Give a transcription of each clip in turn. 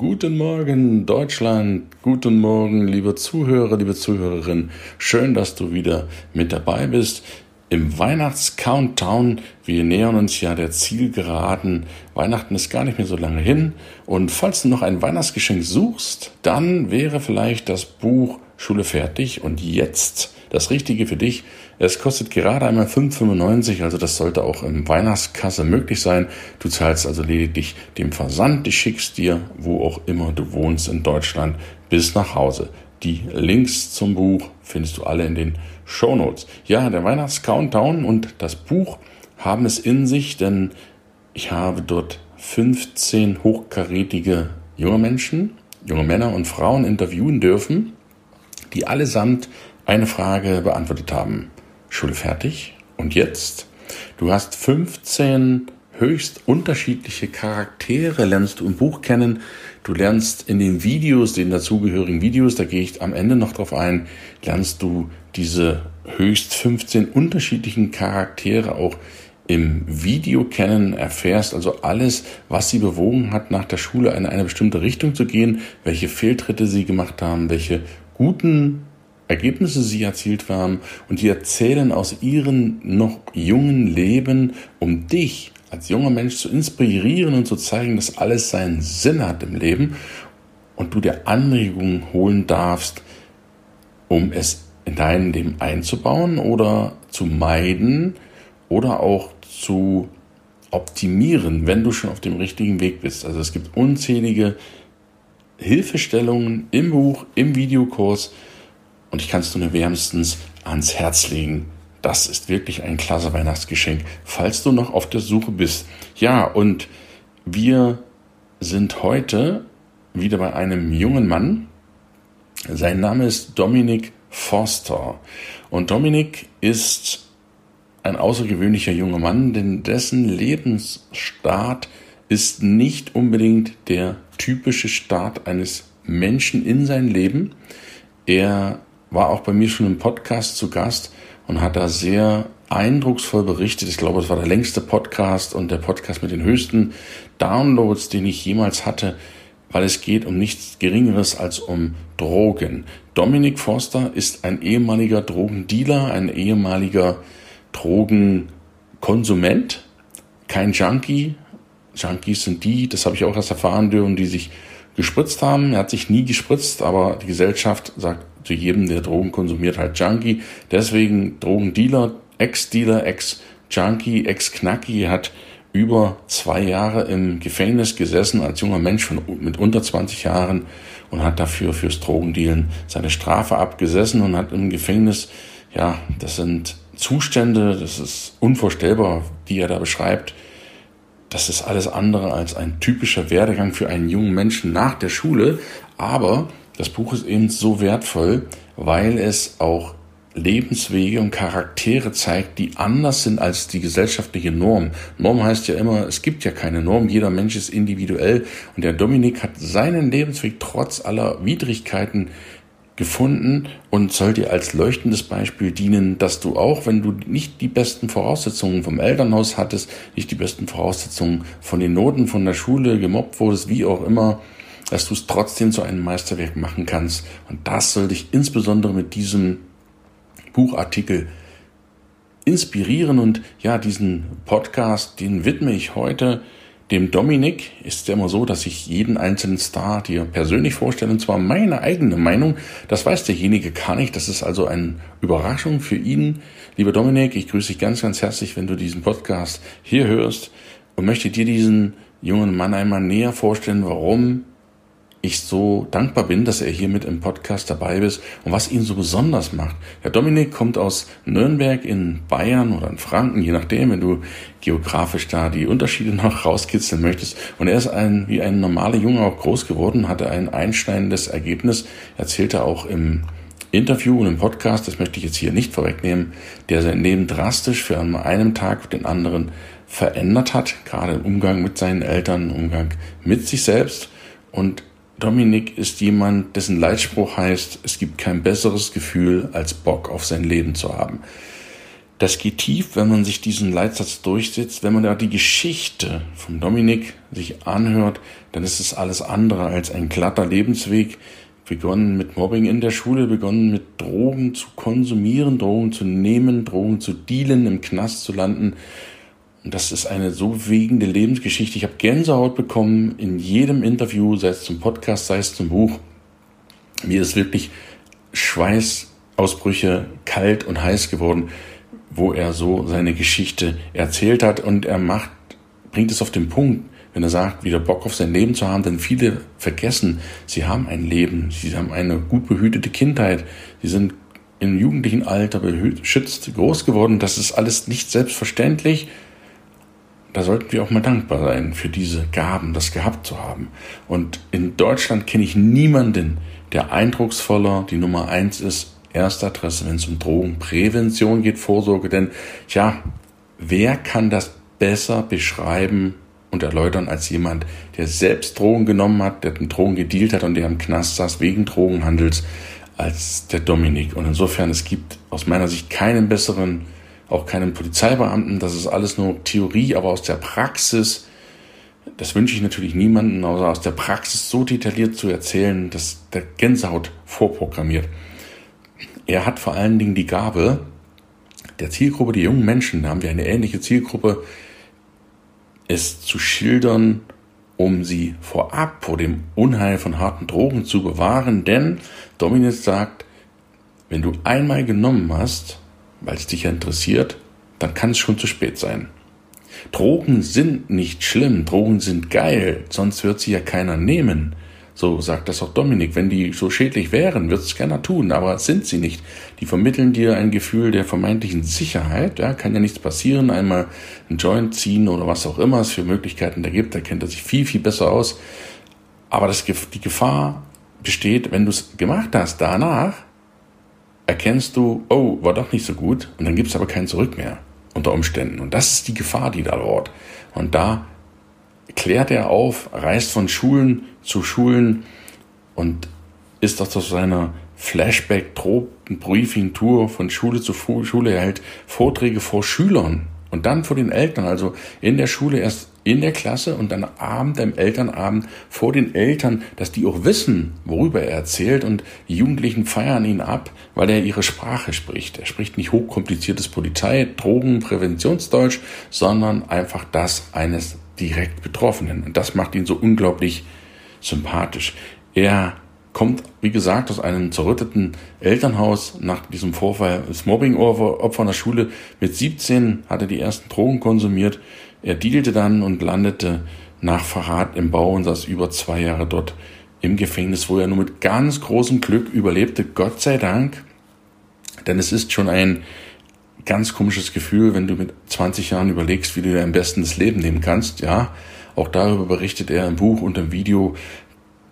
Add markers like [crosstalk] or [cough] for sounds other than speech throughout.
Guten Morgen, Deutschland. Guten Morgen, liebe Zuhörer, liebe Zuhörerin. Schön, dass du wieder mit dabei bist im Weihnachts-Countdown. Wir nähern uns ja der Zielgeraden. Weihnachten ist gar nicht mehr so lange hin. Und falls du noch ein Weihnachtsgeschenk suchst, dann wäre vielleicht das Buch Schule fertig und jetzt das Richtige für dich. Es kostet gerade einmal 5,95, also das sollte auch im Weihnachtskasse möglich sein. Du zahlst also lediglich dem Versand, ich schickst dir, wo auch immer du wohnst in Deutschland, bis nach Hause. Die Links zum Buch findest du alle in den Show Notes. Ja, der Weihnachts-Countdown und das Buch haben es in sich, denn ich habe dort 15 hochkarätige junge Menschen, junge Männer und Frauen interviewen dürfen, die allesamt eine Frage beantwortet haben. Schule fertig? Und jetzt? Du hast 15 höchst unterschiedliche Charaktere, lernst du im Buch kennen. Du lernst in den Videos, den dazugehörigen Videos, da gehe ich am Ende noch drauf ein, lernst du diese höchst 15 unterschiedlichen Charaktere auch im Video kennen, erfährst also alles, was sie bewogen hat, nach der Schule in eine bestimmte Richtung zu gehen, welche Fehltritte sie gemacht haben, welche guten Ergebnisse sie erzielt haben und die erzählen aus ihrem noch jungen Leben, um dich als junger Mensch zu inspirieren und zu zeigen, dass alles seinen Sinn hat im Leben und du dir Anregungen holen darfst, um es in dein Leben einzubauen oder zu meiden oder auch zu optimieren, wenn du schon auf dem richtigen Weg bist. Also es gibt unzählige Hilfestellungen im Buch, im Videokurs, und ich kann es nur wärmstens ans Herz legen. Das ist wirklich ein klasse Weihnachtsgeschenk, falls du noch auf der Suche bist. Ja, und wir sind heute wieder bei einem jungen Mann. Sein Name ist Dominik Forster. Und Dominik ist ein außergewöhnlicher junger Mann, denn dessen Lebensstart ist nicht unbedingt der typische Start eines Menschen in sein Leben. Er war auch bei mir schon im Podcast zu Gast und hat da sehr eindrucksvoll berichtet. Ich glaube, es war der längste Podcast und der Podcast mit den höchsten Downloads, den ich jemals hatte, weil es geht um nichts Geringeres als um Drogen. Dominik Forster ist ein ehemaliger Drogendealer, ein ehemaliger Drogenkonsument, kein Junkie. Junkies sind die, das habe ich auch erst erfahren dürfen, die sich gespritzt haben. Er hat sich nie gespritzt, aber die Gesellschaft sagt zu jedem, der Drogen konsumiert, halt Junkie. Deswegen Drogendealer, Ex-Dealer, Ex-Junkie, Ex-Knacki hat über zwei Jahre im Gefängnis gesessen als junger Mensch von, mit unter 20 Jahren und hat dafür fürs Drogendealen seine Strafe abgesessen und hat im Gefängnis, ja, das sind Zustände, das ist unvorstellbar, die er da beschreibt. Das ist alles andere als ein typischer Werdegang für einen jungen Menschen nach der Schule, aber das Buch ist eben so wertvoll, weil es auch Lebenswege und Charaktere zeigt, die anders sind als die gesellschaftliche Norm. Norm heißt ja immer, es gibt ja keine Norm, jeder Mensch ist individuell. Und der Dominik hat seinen Lebensweg trotz aller Widrigkeiten gefunden. Und soll dir als leuchtendes Beispiel dienen, dass du auch, wenn du nicht die besten Voraussetzungen vom Elternhaus hattest, nicht die besten Voraussetzungen von den Noten von der Schule, gemobbt wurdest, wie auch immer, dass du es trotzdem zu einem Meisterwerk machen kannst. Und das soll dich insbesondere mit diesem Buchartikel inspirieren. Und ja, diesen Podcast, den widme ich heute dem Dominik. Ist ja immer so, dass ich jeden einzelnen Star dir persönlich vorstelle, und zwar meine eigene Meinung. Das weiß derjenige gar nicht. Das ist also eine Überraschung für ihn. Lieber Dominik, ich grüße dich ganz, ganz herzlich, wenn du diesen Podcast hier hörst und möchte dir diesen jungen Mann einmal näher vorstellen, warum ich so dankbar bin, dass er hier mit im Podcast dabei ist und was ihn so besonders macht. Der Dominik kommt aus Nürnberg in Bayern oder in Franken, je nachdem, wenn du geografisch da die Unterschiede [laughs] noch rauskitzeln möchtest. Und er ist ein, wie ein normaler Junge auch groß geworden, hatte ein einschneidendes Ergebnis, erzählte auch im Interview und im Podcast, das möchte ich jetzt hier nicht vorwegnehmen, der sein Leben drastisch für einen Tag den anderen verändert hat, gerade im Umgang mit seinen Eltern, im Umgang mit sich selbst. Und Dominik ist jemand, dessen Leitspruch heißt, es gibt kein besseres Gefühl, als Bock auf sein Leben zu haben. Das geht tief, wenn man sich diesen Leitsatz durchsetzt. Wenn man da die Geschichte von Dominik sich anhört, dann ist es alles andere als ein glatter Lebensweg. Begonnen mit Mobbing in der Schule, begonnen mit Drogen zu konsumieren, Drogen zu nehmen, Drogen zu dealen, im Knast zu landen, und das ist eine so wegende Lebensgeschichte. Ich habe Gänsehaut bekommen in jedem Interview, sei es zum Podcast, sei es zum Buch. Mir ist wirklich Schweißausbrüche kalt und heiß geworden, wo er so seine Geschichte erzählt hat. Und er macht, bringt es auf den Punkt, wenn er sagt, wieder Bock auf sein Leben zu haben, denn viele vergessen, sie haben ein Leben, sie haben eine gut behütete Kindheit, sie sind im jugendlichen Alter beschützt groß geworden. Das ist alles nicht selbstverständlich da sollten wir auch mal dankbar sein für diese Gaben, das gehabt zu haben. Und in Deutschland kenne ich niemanden, der eindrucksvoller die Nummer eins ist, erste Adresse, wenn es um Drogenprävention geht, Vorsorge. Denn, ja, wer kann das besser beschreiben und erläutern als jemand, der selbst Drogen genommen hat, der mit Drogen gedealt hat und der im Knast saß wegen Drogenhandels als der Dominik. Und insofern, es gibt aus meiner Sicht keinen besseren auch keinem Polizeibeamten. Das ist alles nur Theorie, aber aus der Praxis, das wünsche ich natürlich niemanden, außer aus der Praxis so detailliert zu erzählen, dass der Gänsehaut vorprogrammiert. Er hat vor allen Dingen die Gabe, der Zielgruppe, die jungen Menschen, da haben wir eine ähnliche Zielgruppe, es zu schildern, um sie vorab vor dem Unheil von harten Drogen zu bewahren. Denn Dominus sagt, wenn du einmal genommen hast, weil es dich ja interessiert, dann kann es schon zu spät sein. Drogen sind nicht schlimm, Drogen sind geil, sonst wird sie ja keiner nehmen. So sagt das auch Dominik. Wenn die so schädlich wären, wird es keiner tun, aber sind sie nicht. Die vermitteln dir ein Gefühl der vermeintlichen Sicherheit. Ja, kann ja nichts passieren. Einmal ein Joint ziehen oder was auch immer es für Möglichkeiten da gibt. Da kennt er sich viel, viel besser aus. Aber das, die Gefahr besteht, wenn du es gemacht hast, danach erkennst du, oh, war doch nicht so gut und dann gibt es aber kein Zurück mehr unter Umständen. Und das ist die Gefahr, die da lauert. Und da klärt er auf, reist von Schulen zu Schulen und ist das auf seiner Flashback-Briefing-Tour von Schule zu Schule. Er hält Vorträge vor Schülern und dann vor den Eltern, also in der Schule erst in der Klasse und dann Abend, am Elternabend vor den Eltern, dass die auch wissen, worüber er erzählt und die Jugendlichen feiern ihn ab, weil er ihre Sprache spricht. Er spricht nicht hochkompliziertes Polizei, Drogen, Präventionsdeutsch, sondern einfach das eines direkt Betroffenen. Und das macht ihn so unglaublich sympathisch. Er kommt, wie gesagt, aus einem zerrütteten Elternhaus nach diesem Vorfall, das Mobbing-Opfer in der Schule. Mit 17 hat er die ersten Drogen konsumiert. Er dealte dann und landete nach Verrat im Bau und saß über zwei Jahre dort im Gefängnis, wo er nur mit ganz großem Glück überlebte. Gott sei Dank. Denn es ist schon ein ganz komisches Gefühl, wenn du mit 20 Jahren überlegst, wie du dir am besten das Leben nehmen kannst. Ja, auch darüber berichtet er im Buch und im Video,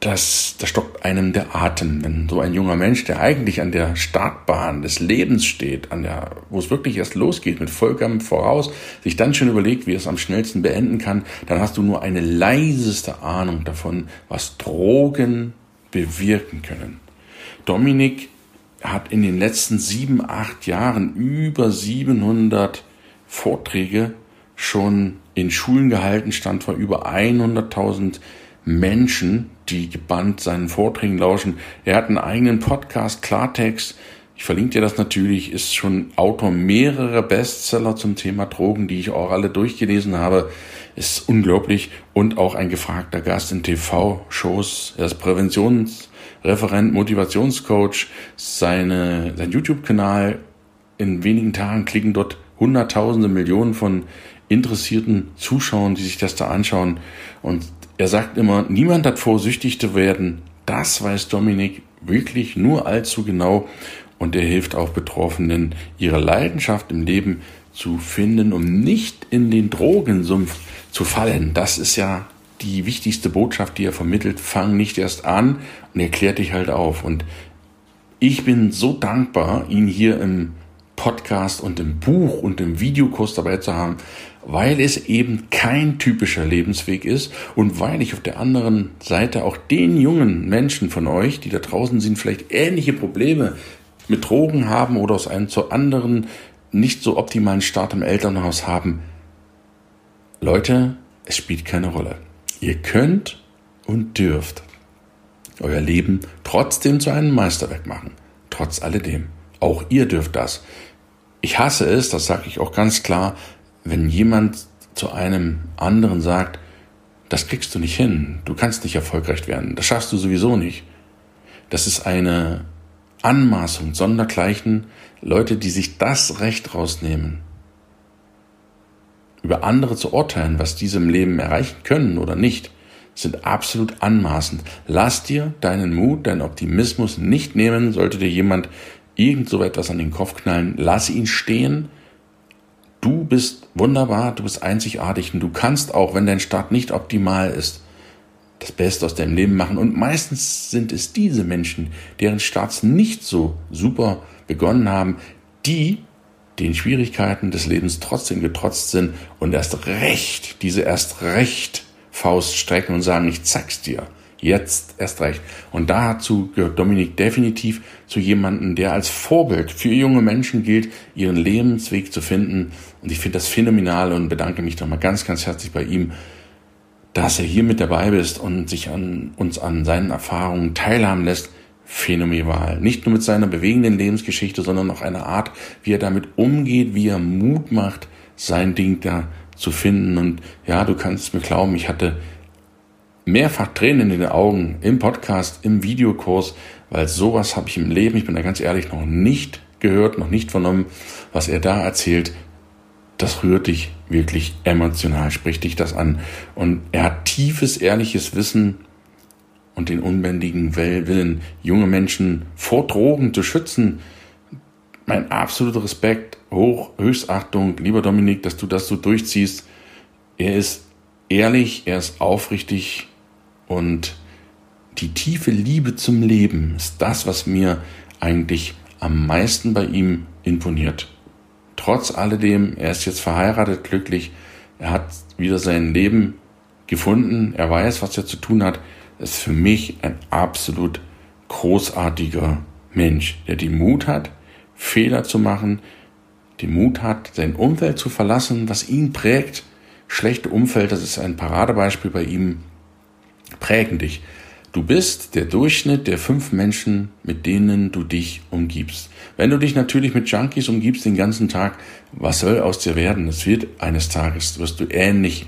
das, da stockt einem der Atem, wenn so ein junger Mensch, der eigentlich an der Startbahn des Lebens steht, an der, wo es wirklich erst losgeht, mit vollkommen voraus, sich dann schon überlegt, wie er es am schnellsten beenden kann, dann hast du nur eine leiseste Ahnung davon, was Drogen bewirken können. Dominik hat in den letzten sieben, acht Jahren über 700 Vorträge schon in Schulen gehalten, stand vor über 100.000 Menschen, die gebannt seinen Vorträgen lauschen. Er hat einen eigenen Podcast, Klartext. Ich verlinke dir das natürlich, ist schon Autor mehrerer Bestseller zum Thema Drogen, die ich auch alle durchgelesen habe. Ist unglaublich und auch ein gefragter Gast in TV-Shows. Er ist Präventionsreferent, Motivationscoach. Seine, sein YouTube-Kanal in wenigen Tagen klicken dort Hunderttausende, Millionen von interessierten Zuschauern, die sich das da anschauen. Und er sagt immer, niemand hat vor, süchtig zu werden. Das weiß Dominik wirklich nur allzu genau und er hilft auch Betroffenen, ihre Leidenschaft im Leben zu finden, um nicht in den Drogensumpf zu fallen. Das ist ja die wichtigste Botschaft, die er vermittelt. Fang nicht erst an und erklär dich halt auf. Und ich bin so dankbar, ihn hier im Podcast und im Buch und im Videokurs dabei zu haben, weil es eben kein typischer Lebensweg ist und weil ich auf der anderen Seite auch den jungen Menschen von euch, die da draußen sind, vielleicht ähnliche Probleme mit Drogen haben oder aus einem zu anderen nicht so optimalen Start im Elternhaus haben. Leute, es spielt keine Rolle. Ihr könnt und dürft euer Leben trotzdem zu einem Meisterwerk machen. Trotz alledem. Auch ihr dürft das. Ich hasse es, das sage ich auch ganz klar, wenn jemand zu einem anderen sagt, das kriegst du nicht hin, du kannst nicht erfolgreich werden, das schaffst du sowieso nicht. Das ist eine Anmaßung, sondergleichen Leute, die sich das Recht rausnehmen, über andere zu urteilen, was diese im Leben erreichen können oder nicht, sind absolut anmaßend. Lass dir deinen Mut, deinen Optimismus nicht nehmen, sollte dir jemand irgend so etwas an den Kopf knallen, lass ihn stehen. Du bist wunderbar, du bist einzigartig und du kannst auch, wenn dein Start nicht optimal ist, das Beste aus deinem Leben machen. Und meistens sind es diese Menschen, deren Starts nicht so super begonnen haben, die den Schwierigkeiten des Lebens trotzdem getrotzt sind und erst recht, diese erst recht Faust strecken und sagen, ich zeig's dir. Jetzt erst recht. Und dazu gehört Dominik definitiv zu jemandem, der als Vorbild für junge Menschen gilt, ihren Lebensweg zu finden. Und ich finde das phänomenal und bedanke mich nochmal ganz, ganz herzlich bei ihm dass er hier mit dabei ist und sich an uns an seinen Erfahrungen teilhaben lässt, phänomenal. Nicht nur mit seiner bewegenden Lebensgeschichte, sondern auch einer Art, wie er damit umgeht, wie er Mut macht, sein Ding da zu finden. Und ja, du kannst mir glauben, ich hatte mehrfach Tränen in den Augen im Podcast, im Videokurs, weil sowas habe ich im Leben, ich bin da ganz ehrlich, noch nicht gehört, noch nicht vernommen, was er da erzählt, das rührt dich wirklich emotional, spricht dich das an. Und er hat tiefes, ehrliches Wissen und den unbändigen Willen, junge Menschen vor Drogen zu schützen. Mein absoluter Respekt, Hoch, Höchstachtung, lieber Dominik, dass du das so durchziehst. Er ist ehrlich, er ist aufrichtig und die tiefe Liebe zum Leben ist das, was mir eigentlich am meisten bei ihm imponiert trotz alledem, er ist jetzt verheiratet, glücklich, er hat wieder sein Leben gefunden, er weiß, was er zu tun hat, ist für mich ein absolut großartiger Mensch, der die Mut hat, Fehler zu machen, den Mut hat, sein Umfeld zu verlassen, was ihn prägt. Schlechte Umfeld, das ist ein Paradebeispiel bei ihm, prägen dich. Du bist der Durchschnitt der fünf Menschen, mit denen du dich umgibst. Wenn du dich natürlich mit Junkies umgibst den ganzen Tag, was soll aus dir werden? Es wird eines Tages, wirst du ähnlich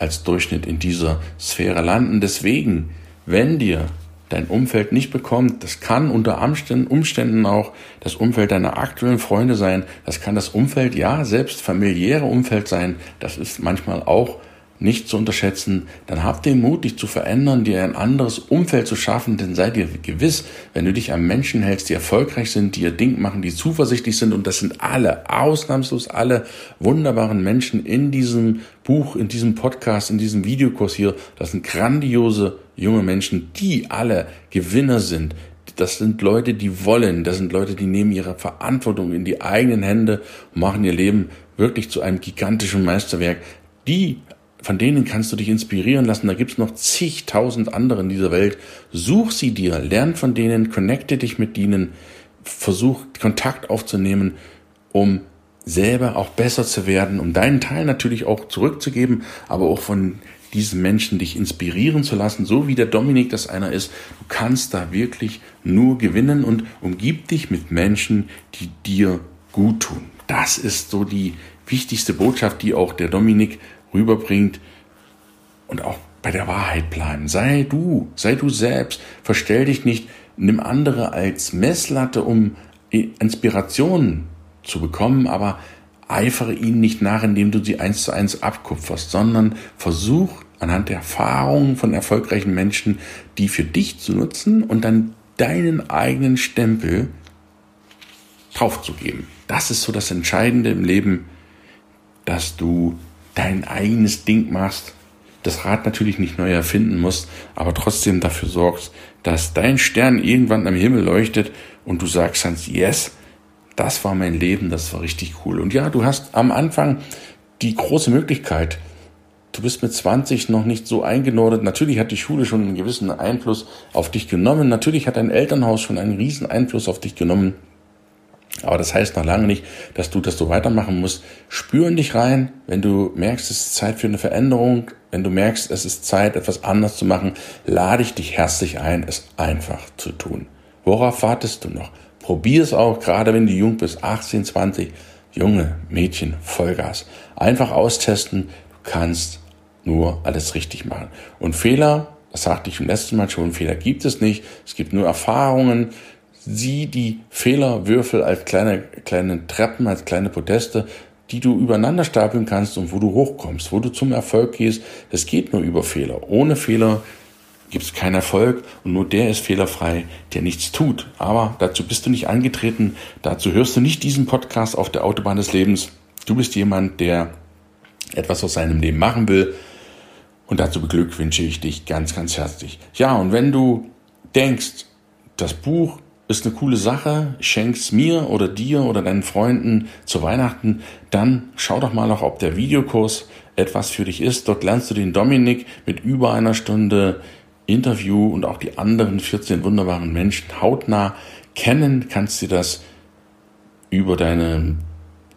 als Durchschnitt in dieser Sphäre landen. Deswegen, wenn dir dein Umfeld nicht bekommt, das kann unter Umständen auch das Umfeld deiner aktuellen Freunde sein, das kann das Umfeld, ja, selbst familiäre Umfeld sein, das ist manchmal auch nicht zu unterschätzen, dann habt den Mut, dich zu verändern, dir ein anderes Umfeld zu schaffen, denn sei dir gewiss, wenn du dich an Menschen hältst, die erfolgreich sind, die ihr Ding machen, die zuversichtlich sind, und das sind alle, ausnahmslos alle wunderbaren Menschen in diesem Buch, in diesem Podcast, in diesem Videokurs hier, das sind grandiose junge Menschen, die alle Gewinner sind, das sind Leute, die wollen, das sind Leute, die nehmen ihre Verantwortung in die eigenen Hände und machen ihr Leben wirklich zu einem gigantischen Meisterwerk. Die von denen kannst du dich inspirieren lassen. Da gibt's noch zigtausend andere in dieser Welt. Such sie dir, lern von denen, connecte dich mit ihnen, versuch Kontakt aufzunehmen, um selber auch besser zu werden, um deinen Teil natürlich auch zurückzugeben, aber auch von diesen Menschen dich inspirieren zu lassen, so wie der Dominik das einer ist. Du kannst da wirklich nur gewinnen und umgib dich mit Menschen, die dir gut tun. Das ist so die wichtigste Botschaft, die auch der Dominik rüberbringt und auch bei der Wahrheit bleiben. Sei du, sei du selbst, verstell dich nicht, nimm andere als Messlatte, um Inspirationen zu bekommen, aber eifere ihnen nicht nach, indem du sie eins zu eins abkupferst, sondern versuch anhand der Erfahrungen von erfolgreichen Menschen, die für dich zu nutzen und dann deinen eigenen Stempel draufzugeben. Das ist so das Entscheidende im Leben, dass du dein eigenes Ding machst, das Rad natürlich nicht neu erfinden musst, aber trotzdem dafür sorgst, dass dein Stern irgendwann am Himmel leuchtet und du sagst dann, yes, das war mein Leben, das war richtig cool. Und ja, du hast am Anfang die große Möglichkeit, du bist mit 20 noch nicht so eingenordet. Natürlich hat die Schule schon einen gewissen Einfluss auf dich genommen. Natürlich hat dein Elternhaus schon einen riesen Einfluss auf dich genommen. Aber das heißt noch lange nicht, dass du das so weitermachen musst. Spür in dich rein, wenn du merkst, es ist Zeit für eine Veränderung, wenn du merkst, es ist Zeit, etwas anders zu machen, lade ich dich herzlich ein, es einfach zu tun. Worauf wartest du noch? Probier es auch, gerade wenn du jung bist, 18, 20, junge Mädchen, Vollgas. Einfach austesten, du kannst nur alles richtig machen. Und Fehler, das sagte ich im letzten Mal schon, Fehler gibt es nicht. Es gibt nur Erfahrungen, sieh die Fehlerwürfel als kleine, kleine Treppen, als kleine Podeste, die du übereinander stapeln kannst und wo du hochkommst, wo du zum Erfolg gehst. Es geht nur über Fehler. Ohne Fehler gibt es keinen Erfolg und nur der ist fehlerfrei, der nichts tut. Aber dazu bist du nicht angetreten, dazu hörst du nicht diesen Podcast auf der Autobahn des Lebens. Du bist jemand, der etwas aus seinem Leben machen will und dazu beglückwünsche ich dich ganz, ganz herzlich. Ja, und wenn du denkst, das Buch ist eine coole Sache, schenk's mir oder dir oder deinen Freunden zu Weihnachten, dann schau doch mal noch, ob der Videokurs etwas für dich ist. Dort lernst du den Dominik mit über einer Stunde Interview und auch die anderen 14 wunderbaren Menschen hautnah kennen. Kannst du das über deine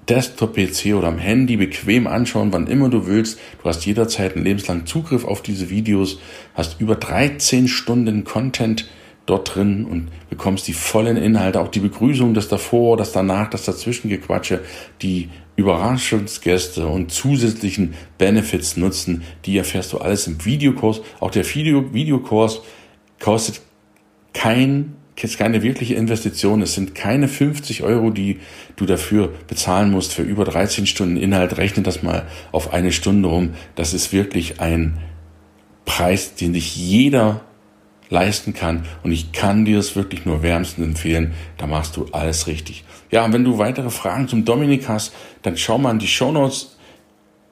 Desktop-PC oder am Handy bequem anschauen, wann immer du willst. Du hast jederzeit einen lebenslangen Zugriff auf diese Videos, hast über 13 Stunden Content dort drin und bekommst die vollen Inhalte, auch die Begrüßung, das davor, das danach, das dazwischen Gequatsche, die Überraschungsgäste und zusätzlichen Benefits nutzen, die erfährst du alles im Videokurs. Auch der Video Videokurs kostet kein jetzt keine wirkliche Investition. Es sind keine 50 Euro, die du dafür bezahlen musst für über 13 Stunden Inhalt. Rechne das mal auf eine Stunde rum. Das ist wirklich ein Preis, den sich jeder leisten kann. Und ich kann dir es wirklich nur wärmstens empfehlen. Da machst du alles richtig. Ja, und wenn du weitere Fragen zum Dominik hast, dann schau mal in die Show Notes.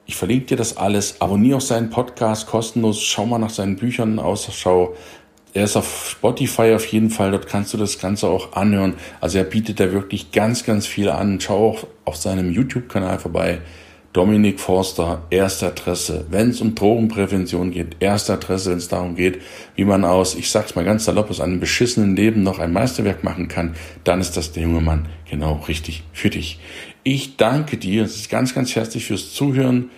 Ich verlinke dir das alles. Abonniere auch seinen Podcast kostenlos. Schau mal nach seinen Büchern aus. Schau. Er ist auf Spotify auf jeden Fall. Dort kannst du das Ganze auch anhören. Also er bietet da wirklich ganz, ganz viel an. Schau auch auf seinem YouTube-Kanal vorbei. Dominik Forster, erste Adresse. Wenn es um Drogenprävention geht, erste Adresse, wenn es darum geht, wie man aus, ich sag's mal ganz salopp, aus einem beschissenen Leben noch ein Meisterwerk machen kann, dann ist das der junge Mann genau richtig für dich. Ich danke dir ganz, ganz herzlich fürs Zuhören.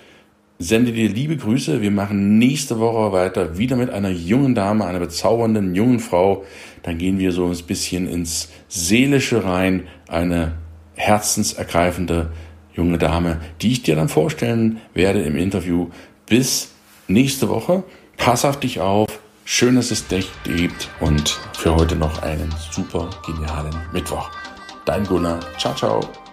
Sende dir liebe Grüße. Wir machen nächste Woche weiter, wieder mit einer jungen Dame, einer bezaubernden jungen Frau. Dann gehen wir so ein bisschen ins Seelische rein, eine herzensergreifende junge Dame, die ich dir dann vorstellen werde im Interview. Bis nächste Woche. Pass auf dich auf. Schön, dass es dich gibt und für heute noch einen super genialen Mittwoch. Dein Gunnar. Ciao, ciao.